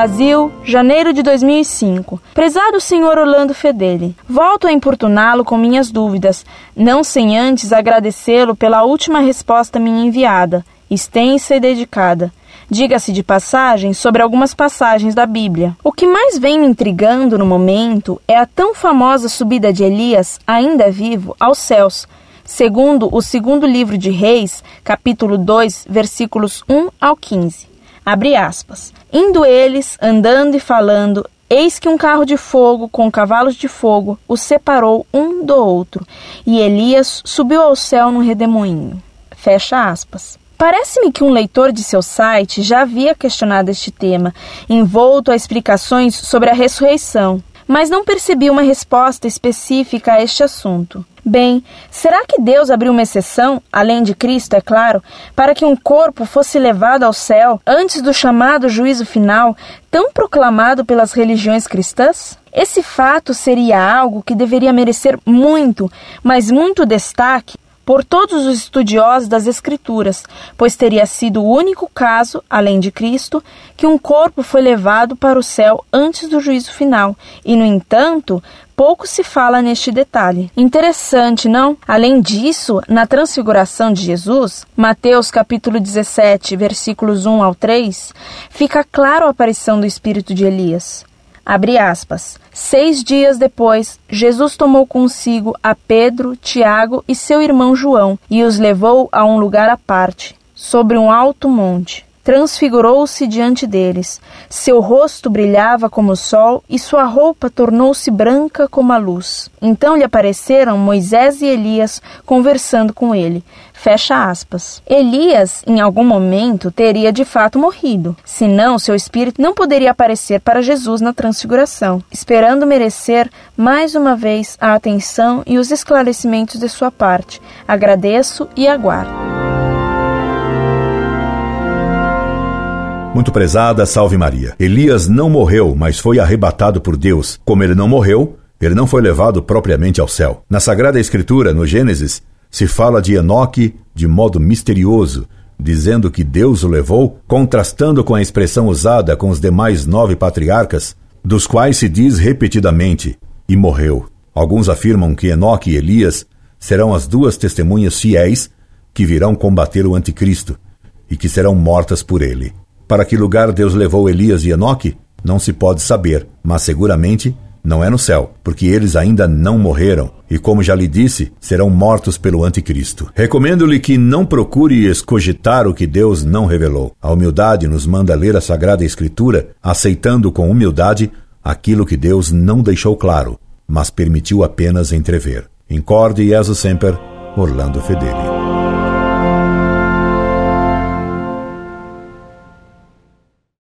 Brasil, janeiro de 2005. Prezado senhor Orlando Fedeli, volto a importuná-lo com minhas dúvidas, não sem antes agradecê-lo pela última resposta minha enviada, extensa e dedicada. Diga-se de passagem sobre algumas passagens da Bíblia. O que mais vem me intrigando no momento é a tão famosa subida de Elias, ainda vivo, aos céus, segundo o segundo livro de Reis, capítulo 2, versículos 1 ao 15. Abre aspas. Indo eles, andando e falando, eis que um carro de fogo com cavalos de fogo os separou um do outro, e Elias subiu ao céu num redemoinho. Fecha aspas. Parece-me que um leitor de seu site já havia questionado este tema, envolto a explicações sobre a ressurreição, mas não percebi uma resposta específica a este assunto. Bem, será que Deus abriu uma exceção, além de Cristo, é claro, para que um corpo fosse levado ao céu antes do chamado juízo final, tão proclamado pelas religiões cristãs? Esse fato seria algo que deveria merecer muito, mas muito destaque por todos os estudiosos das Escrituras, pois teria sido o único caso, além de Cristo, que um corpo foi levado para o céu antes do juízo final, e, no entanto, pouco se fala neste detalhe. Interessante, não? Além disso, na transfiguração de Jesus, Mateus capítulo 17, versículos 1 ao 3, fica claro a aparição do espírito de Elias. Abre aspas. Seis dias depois, Jesus tomou consigo a Pedro, Tiago e seu irmão João e os levou a um lugar à parte, sobre um alto monte transfigurou-se diante deles. Seu rosto brilhava como o sol e sua roupa tornou-se branca como a luz. Então lhe apareceram Moisés e Elias conversando com ele. Fecha aspas. Elias, em algum momento, teria de fato morrido, senão seu espírito não poderia aparecer para Jesus na transfiguração, esperando merecer mais uma vez a atenção e os esclarecimentos de sua parte. Agradeço e aguardo. Muito prezada, salve Maria. Elias não morreu, mas foi arrebatado por Deus. Como ele não morreu, ele não foi levado propriamente ao céu. Na Sagrada Escritura, no Gênesis, se fala de Enoque de modo misterioso, dizendo que Deus o levou, contrastando com a expressão usada com os demais nove patriarcas, dos quais se diz repetidamente, e morreu. Alguns afirmam que Enoque e Elias serão as duas testemunhas fiéis que virão combater o anticristo e que serão mortas por ele. Para que lugar Deus levou Elias e Enoque? Não se pode saber, mas seguramente não é no céu, porque eles ainda não morreram, e como já lhe disse, serão mortos pelo anticristo. Recomendo-lhe que não procure escogitar o que Deus não revelou. A humildade nos manda ler a Sagrada Escritura, aceitando com humildade aquilo que Deus não deixou claro, mas permitiu apenas entrever. Incorde e sempre, Orlando Fedeli.